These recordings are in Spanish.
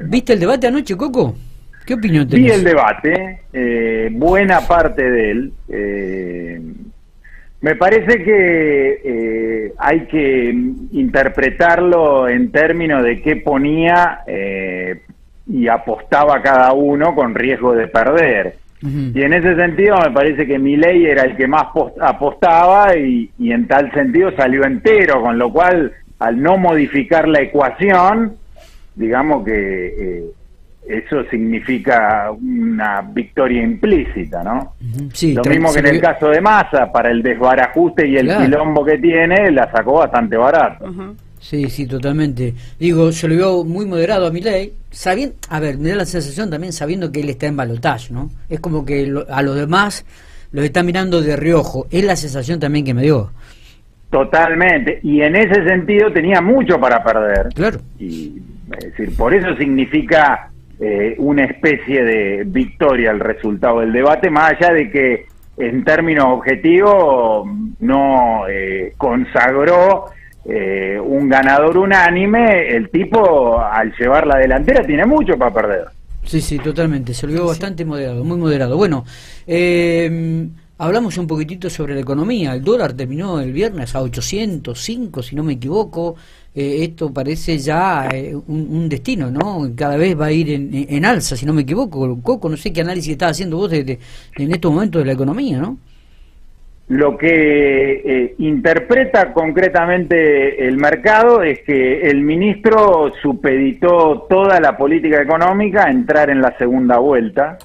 ¿Viste el debate anoche, Coco? ¿Qué opinión tenés? Vi el debate, eh, buena parte de él. Eh, me parece que eh, hay que interpretarlo en términos de qué ponía y apostaba cada uno con riesgo de perder. Y en ese sentido me parece que Milei era el que más apostaba y, y, en tal sentido salió entero, con lo cual al no modificar la ecuación, digamos que eh, eso significa una victoria implícita, ¿no? sí, Lo mismo que en el caso de Massa, para el desbarajuste y el quilombo que tiene, la sacó bastante barato. Sí, sí, totalmente. Digo, se lo veo muy moderado a mi ley, sabiendo, a ver, me da la sensación también sabiendo que él está en balotaje, ¿no? Es como que a los demás los está mirando de reojo. Es la sensación también que me dio. Totalmente. Y en ese sentido tenía mucho para perder. Claro. Y es decir, por eso significa eh, una especie de victoria el resultado del debate, más allá de que en términos objetivos no eh, consagró eh, un ganador unánime, el tipo al llevar la delantera tiene mucho para perder. Sí, sí, totalmente, se lo vio bastante moderado, muy moderado. Bueno, eh, Hablamos un poquitito sobre la economía. El dólar terminó el viernes a 805, si no me equivoco. Eh, esto parece ya eh, un, destino, ¿no? Cada vez va a ir en, alza, si no me equivoco. Coco, no sé qué análisis estás haciendo vos de, en estos momentos de la economía, ¿no? Lo que eh, interpreta concretamente el mercado es que el ministro supeditó toda la política económica a entrar en la segunda vuelta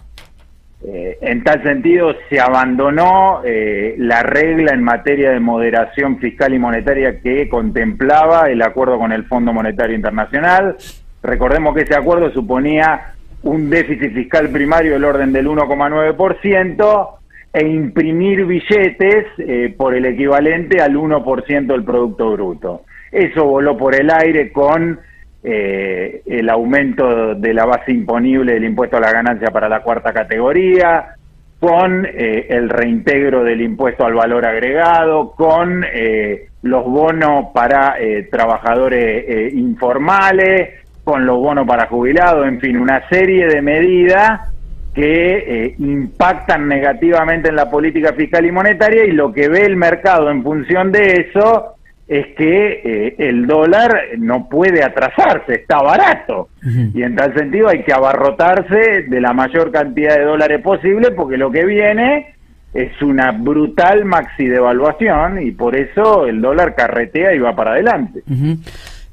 eh, en tal sentido, se abandonó eh, la regla en materia de moderación fiscal y monetaria que contemplaba el acuerdo con el Fondo Monetario Internacional. Recordemos que ese acuerdo suponía un déficit fiscal primario del orden del 1,9% e imprimir billetes eh, por el equivalente al 1% del Producto Bruto. Eso voló por el aire con eh, el aumento de la base imponible del impuesto a la ganancia para la cuarta categoría, con eh, el reintegro del impuesto al valor agregado, con eh, los bonos para trabajadores informales, con los bonos para jubilados, en fin, una serie de medidas que impactan negativamente en la política fiscal y monetaria y lo que ve el mercado en función de eso es que eh, el dólar no puede atrasarse, está barato. Y en tal sentido hay que abarrotarse de la mayor cantidad de dólares posible porque lo que viene es una brutal maxi devaluación y por eso el dólar carretea y va para adelante.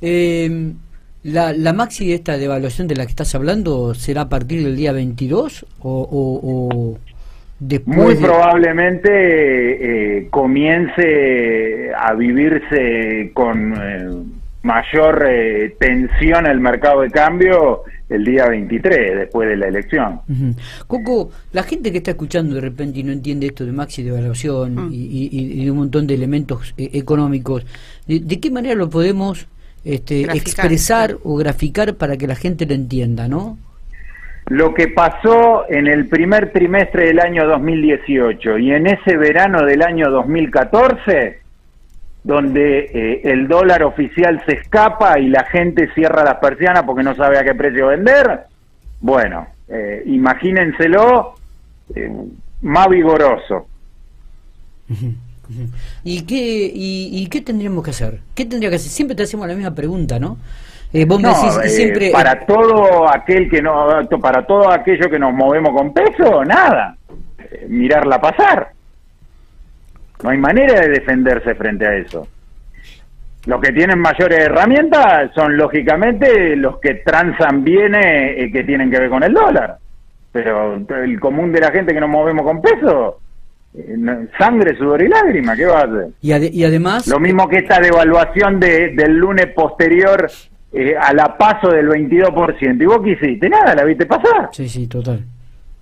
Eh, la, la, maxi de esta devaluación de la que estás hablando será a partir del día 22 o muy probablemente eh, comience a vivirse con eh, mayor eh, tensión el mercado de cambio el día 23, después de la elección. Coco, la gente que está escuchando de repente y no entiende esto de maxi devaluación mm. y, y, un montón de elementos económicos, ¿de, qué manera lo podemos este, expresar o graficar para que la gente lo entienda, no? Lo que pasó en el primer trimestre del año 2018 y en ese verano del año 2014, donde eh, el dólar oficial se escapa y la gente cierra las persianas porque no sabe a qué precio vender, bueno, eh, imagínenselo eh, más vigoroso. ¿Y qué, y, qué tendríamos que hacer? ¿Qué tendría que hacer? Siempre te hacemos la misma pregunta, ¿no? Eh, eh, siempre... Para todo aquel que no, para todo aquello que nos movemos con peso, nada. Eh, mirarla pasar. No hay manera de defenderse frente a eso. Los que tienen mayores herramientas son lógicamente los que transan bienes que tienen que ver con el dólar. Pero el común de la gente que nos movemos con peso, sangre, sudor y lágrima, ¿qué va a hacer? Y, y además... Lo mismo que esta devaluación de, del lunes posterior eh, a la paso del 22%. ¿Y vos qué hiciste? Nada, la viste pasar. Sí, sí, total.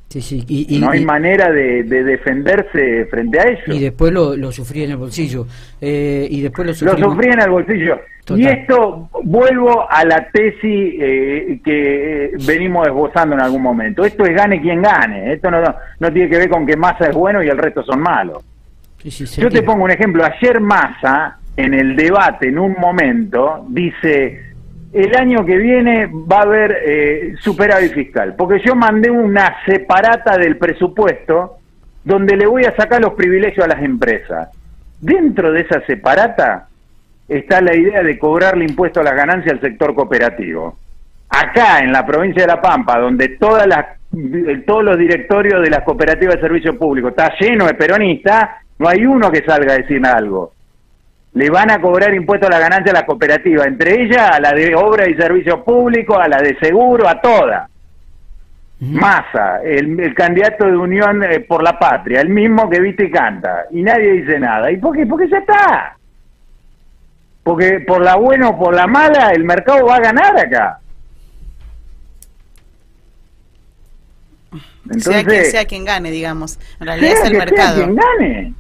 Sí, sí. Y, no hay manera de, defenderse frente a eso. Y después lo, lo sufrí en el bolsillo. Eh, y después lo sufrí, lo sufrí en el bolsillo. Y esto, vuelvo a la tesis eh, que venimos esbozando en algún momento. Esto es gane quien gane. Esto no, no tiene que ver con que Massa es bueno y el resto son malos. Yo te pongo un ejemplo. Ayer Massa, en el debate, en un momento, dice el año que viene va a haber eh, superávit fiscal, porque yo mandé una separata del presupuesto donde le voy a sacar los privilegios a las empresas. Dentro de esa separata está la idea de cobrarle impuesto a la ganancia al sector cooperativo. Acá, en la provincia de La Pampa, donde todas las, todos los directorios de las cooperativas de servicio público está lleno de peronistas, no hay uno que salga a decir algo. Le van a cobrar impuesto a la ganancia a la cooperativa, entre ellas a la de obra y servicio público, a la de seguro, a todas. Massa, el, candidato de Unión eh, por la Patria, el mismo que viste y canta, y nadie dice nada. ¿Y por qué? Porque ya está. Porque por la buena o por la mala, el mercado va a ganar acá. Entonces, sea, quien, gane, digamos. En realidad es el mercado. Sea quien gane.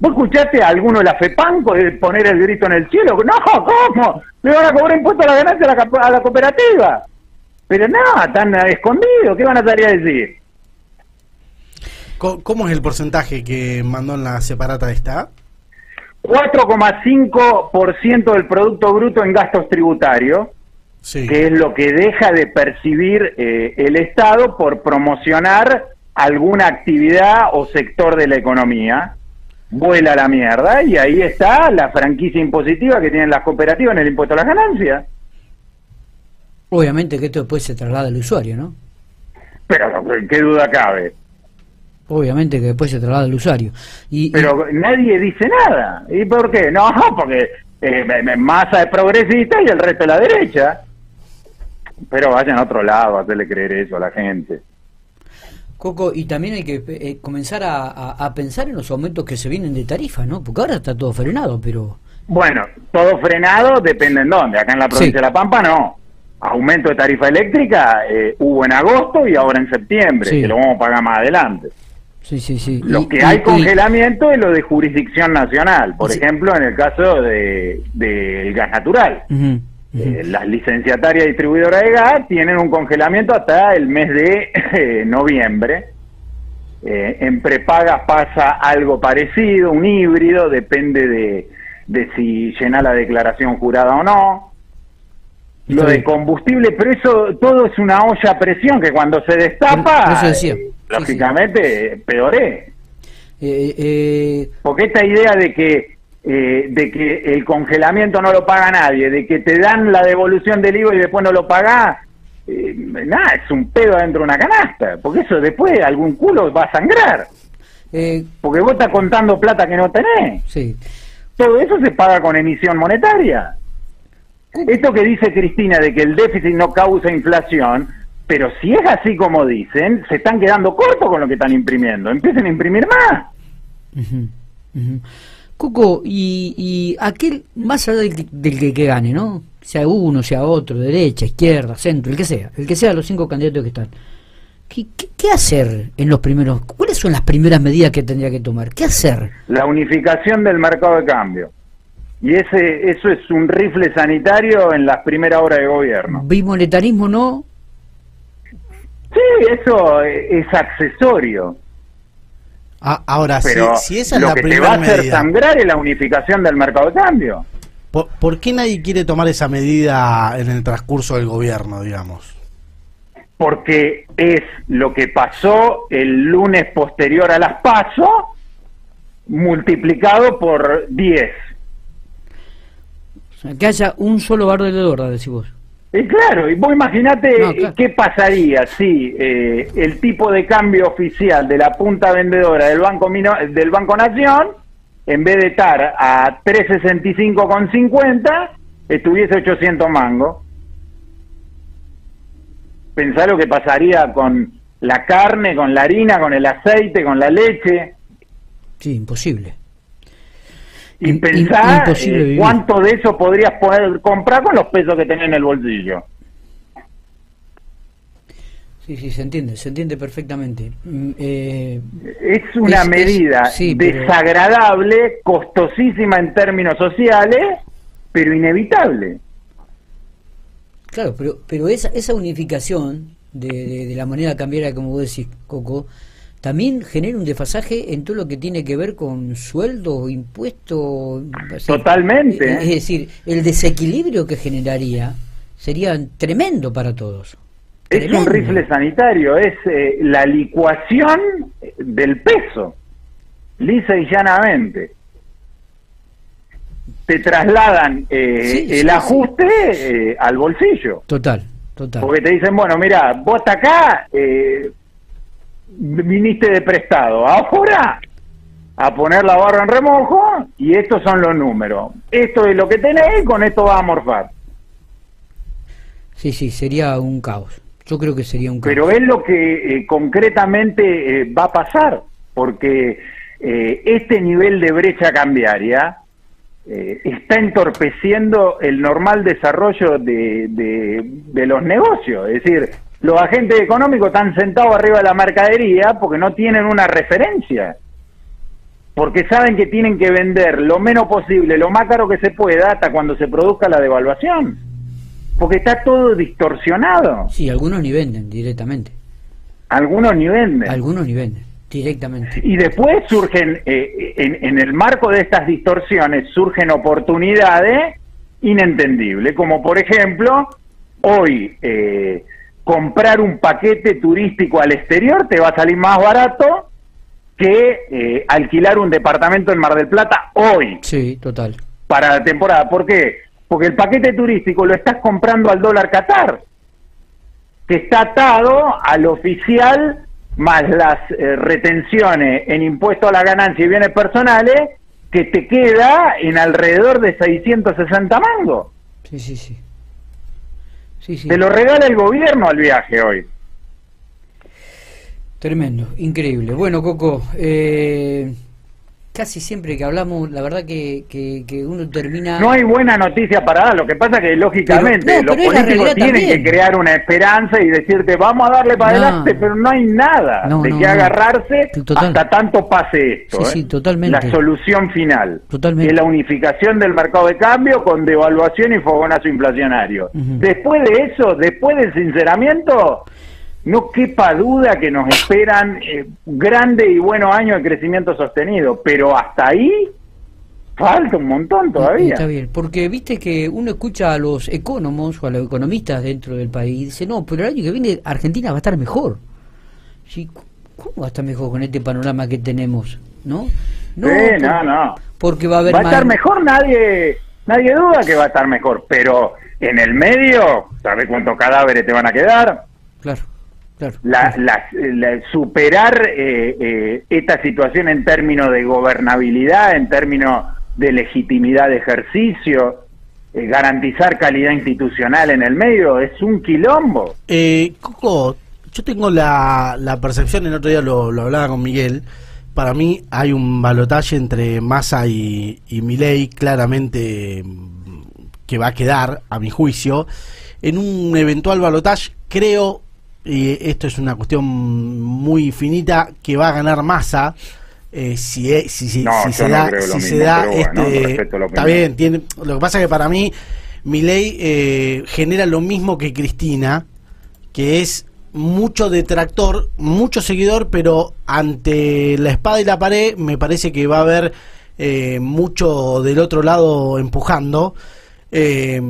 ¿Vos escuchaste a alguno de la FEPAN poner el grito en el cielo? No, ¿cómo? Le van a cobrar impuestos a la ganancia a la, a la cooperativa. Pero no, están escondidos, ¿qué van a salir a decir? ¿Cómo es el porcentaje que mandó en la separata esta? 4,5% del Producto Bruto en gastos tributarios, que es lo que deja de percibir eh, el Estado por promocionar alguna actividad o sector de la economía. Vuela la mierda y ahí está la franquicia impositiva que tienen las cooperativas en el impuesto a las ganancias. Obviamente que esto después se traslada al usuario, ¿no? Pero, ¿qué duda cabe? Obviamente que después se traslada al usuario. Y, Pero nadie dice nada. ¿Y por qué? No, porque eh, masa es progresista y el resto es la derecha. Pero vayan a otro lado a hacerle creer eso a la gente. Coco, y también hay que eh, comenzar a, pensar en los aumentos que se vienen de tarifa, ¿no? Porque ahora está todo frenado, pero... Bueno, todo frenado depende en dónde. Acá en la provincia de La Pampa no aumento de tarifa eléctrica eh, hubo en agosto y ahora en septiembre, que lo vamos a pagar más adelante. Sí, sí, sí. Lo que hay congelamiento es lo de jurisdicción nacional, por ejemplo, en el caso del de, gas natural. Eh, las licenciatarias distribuidoras de gas tienen un congelamiento hasta el mes de eh, noviembre. en prepagas pasa algo parecido, un híbrido, depende de, de si llena la declaración jurada o no. Lo de combustible, pero eso todo es una olla a presión que cuando se destapa, eh, lógicamente, peoré. Eh, eh, Porque esta idea de que de que el congelamiento no lo paga nadie, de que te dan la devolución del IVA y después no lo pagás, nada, es un pedo dentro de una canasta, porque eso después algún culo va a sangrar. porque vos estás contando plata que no tenés. Sí. Todo eso se paga con emisión monetaria. Esto que dice Cristina de que el déficit no causa inflación, pero si es así como dicen, se están quedando cortos con lo que están imprimiendo. Empiecen a imprimir más. Coco, y, y aquel, más allá del, que, gane, ¿no? Sea uno, sea otro, derecha, izquierda, centro, el que sea, el que sea los cinco candidatos que están. ¿Qué, qué, hacer en los primeros? ¿Cuáles son las primeras medidas que tendría que tomar? ¿Qué hacer? La unificación del mercado de cambio. Y ese eso es un rifle sanitario en las primeras horas de gobierno. ¿Bimonetarismo no? Sí, eso es accesorio. Ah, ahora, Pero si, esa es lo la que te va a hacer sangrar es la unificación del mercado de cambio. ¿Por, qué nadie quiere tomar esa medida en el transcurso del gobierno, digamos? Porque es lo que pasó el lunes posterior a las PASO multiplicado por 10 que haya un solo bar de verdad, decís vos. Y claro, y vos imaginate qué pasaría si eh, el tipo de cambio oficial de la punta vendedora del Banco del Banco Nación, en vez de estar a 365,50, estuviese 800 mangos. Pensá lo que pasaría con la carne, con la harina, con el aceite, con la leche. Sí, imposible y pensar eh, cuánto de eso podrías poder comprar con los pesos que tenés en el bolsillo. Sí, sí, se entiende, se entiende perfectamente. Mm, eh, es una medida desagradable, costosísima en términos sociales, pero inevitable. Claro, pero, pero esa, esa unificación de, de, la moneda cambiaria, como vos decís, Coco, también genera un desfasaje en todo lo que tiene que ver con sueldo, impuesto. Totalmente. Es decir, el desequilibrio que generaría sería tremendo para todos. Es un rifle sanitario, es eh, la licuación del peso, lisa y llanamente. Te trasladan eh, el ajuste eh, al bolsillo. Total, total. Porque te dicen, bueno, mira, vos hasta acá viniste de prestado, ahora a poner la barra en remojo y estos son los números. Esto es lo que tenés con esto vas a morfar. Sí, sí, sería un caos. Yo creo que sería un caos. Pero es lo que eh, concretamente eh, va a pasar, porque eh, este nivel de brecha cambiaria está entorpeciendo el normal desarrollo de, de, los negocios. Es decir, los agentes económicos están sentados arriba de la mercadería porque no tienen una referencia. Porque saben que tienen que vender lo menos posible, lo más caro que se pueda, hasta cuando se produzca la devaluación porque está todo distorsionado. Sí, algunos ni venden directamente. Algunos ni venden. Algunos ni venden directamente. Y después surgen, eh, en, el marco de estas distorsiones, surgen oportunidades inentendibles, como por ejemplo, hoy eh, comprar un paquete turístico al exterior te va a salir más barato que eh, alquilar un departamento en Mar del Plata hoy. Sí, total. Para la temporada. ¿Por qué? porque el paquete turístico lo estás comprando al dólar Qatar, que está atado al oficial más las eh, retenciones en impuesto a la ganancia y bienes personales, que te queda en alrededor de 660 mangos. Sí, sí, sí. Sí, sí. Te lo regala el gobierno al viaje hoy. Tremendo, increíble. Bueno, Coco, eh, casi siempre que hablamos, la verdad que, que, uno termina... No hay buena noticia para dar, lo que pasa que lógicamente los políticos tienen que crear una esperanza y decirte vamos a darle para adelante, pero no hay nada de que agarrarse hasta tanto pase esto. Sí, ¿eh? totalmente. La solución final, totalmente. es la unificación del mercado de cambio con devaluación y fogonazo inflacionario. Después de eso, después del sinceramiento no quepa duda que nos esperan eh, grandes y buenos años de crecimiento sostenido, pero hasta ahí falta un montón todavía. Está bien, porque viste que uno escucha a los economos o a los economistas dentro del país y dice, no, pero el año que viene Argentina va a estar mejor. ¿Cómo va a estar mejor con este panorama que tenemos? ¿No? No, no, no. Porque va a haber... Va a estar mejor, nadie, nadie duda que va a estar mejor, pero en el medio, ¿sabes cuántos cadáveres te van a quedar? Claro la, superar eh, eh, esta situación en términos de gobernabilidad, en términos de legitimidad de ejercicio, eh, garantizar calidad institucional en el medio, es un quilombo. Coco, yo tengo la, la percepción, el otro día lo, hablaba con Miguel, para mí hay un balotaje entre Massa y, y Milei claramente que va a quedar, a mi juicio, en un eventual balotaje, creo y esto es una cuestión muy finita, que va a ganar masa. Eh, si, si, si, se da, si se da este, está bien, tiene, lo que pasa es que para mí mi ley eh, genera lo mismo que Cristina, que es mucho detractor, mucho seguidor, pero ante la espada y la pared me parece que va a haber eh, mucho del otro lado empujando. Eh,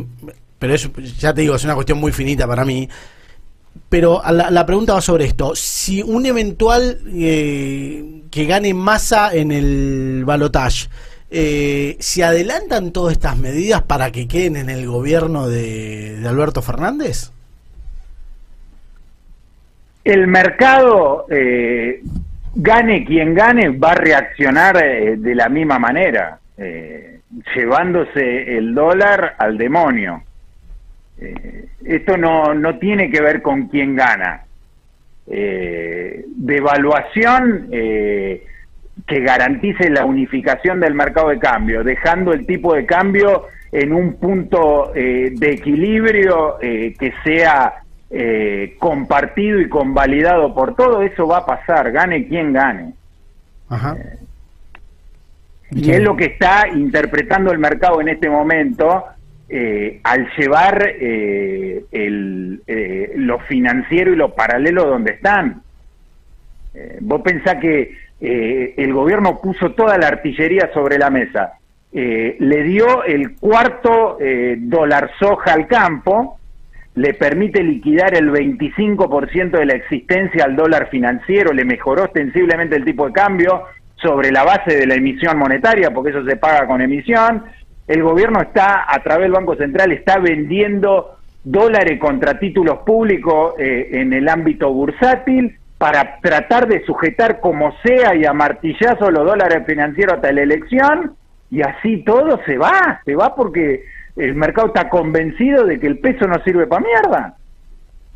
pero eso, ya te digo, es una cuestión muy finita para mí. Pero la, pregunta va sobre esto. Si un eventual eh, que gane masa en el balotage, eh, ¿se adelantan todas estas medidas para que queden en el gobierno de, Alberto Fernández? El mercado, eh, gane quien gane, va a reaccionar de la misma manera, llevándose el dólar al demonio. Eh, esto no, no tiene que ver con quién gana. Eh, devaluación eh, que garantice la unificación del mercado de cambio, dejando el tipo de cambio en un punto eh, de equilibrio que sea compartido y convalidado por todo, eso va a pasar, gane quien gane. y es lo que está interpretando el mercado en este momento eh, al llevar eh, el, eh, lo financiero y lo paralelo donde están. Eh, vos pensás que eh, el gobierno puso toda la artillería sobre la mesa, le dio el cuarto dólar soja al campo, le permite liquidar el 25% de la existencia al dólar financiero, le mejoró ostensiblemente el tipo de cambio sobre la base de la emisión monetaria, porque eso se paga con emisión. El gobierno está, a través del Banco Central, está vendiendo dólares contra títulos públicos en el ámbito bursátil para tratar de sujetar como sea y a martillazo los dólares financieros hasta la elección y así todo se va, se va porque el mercado está convencido de que el peso no sirve para mierda.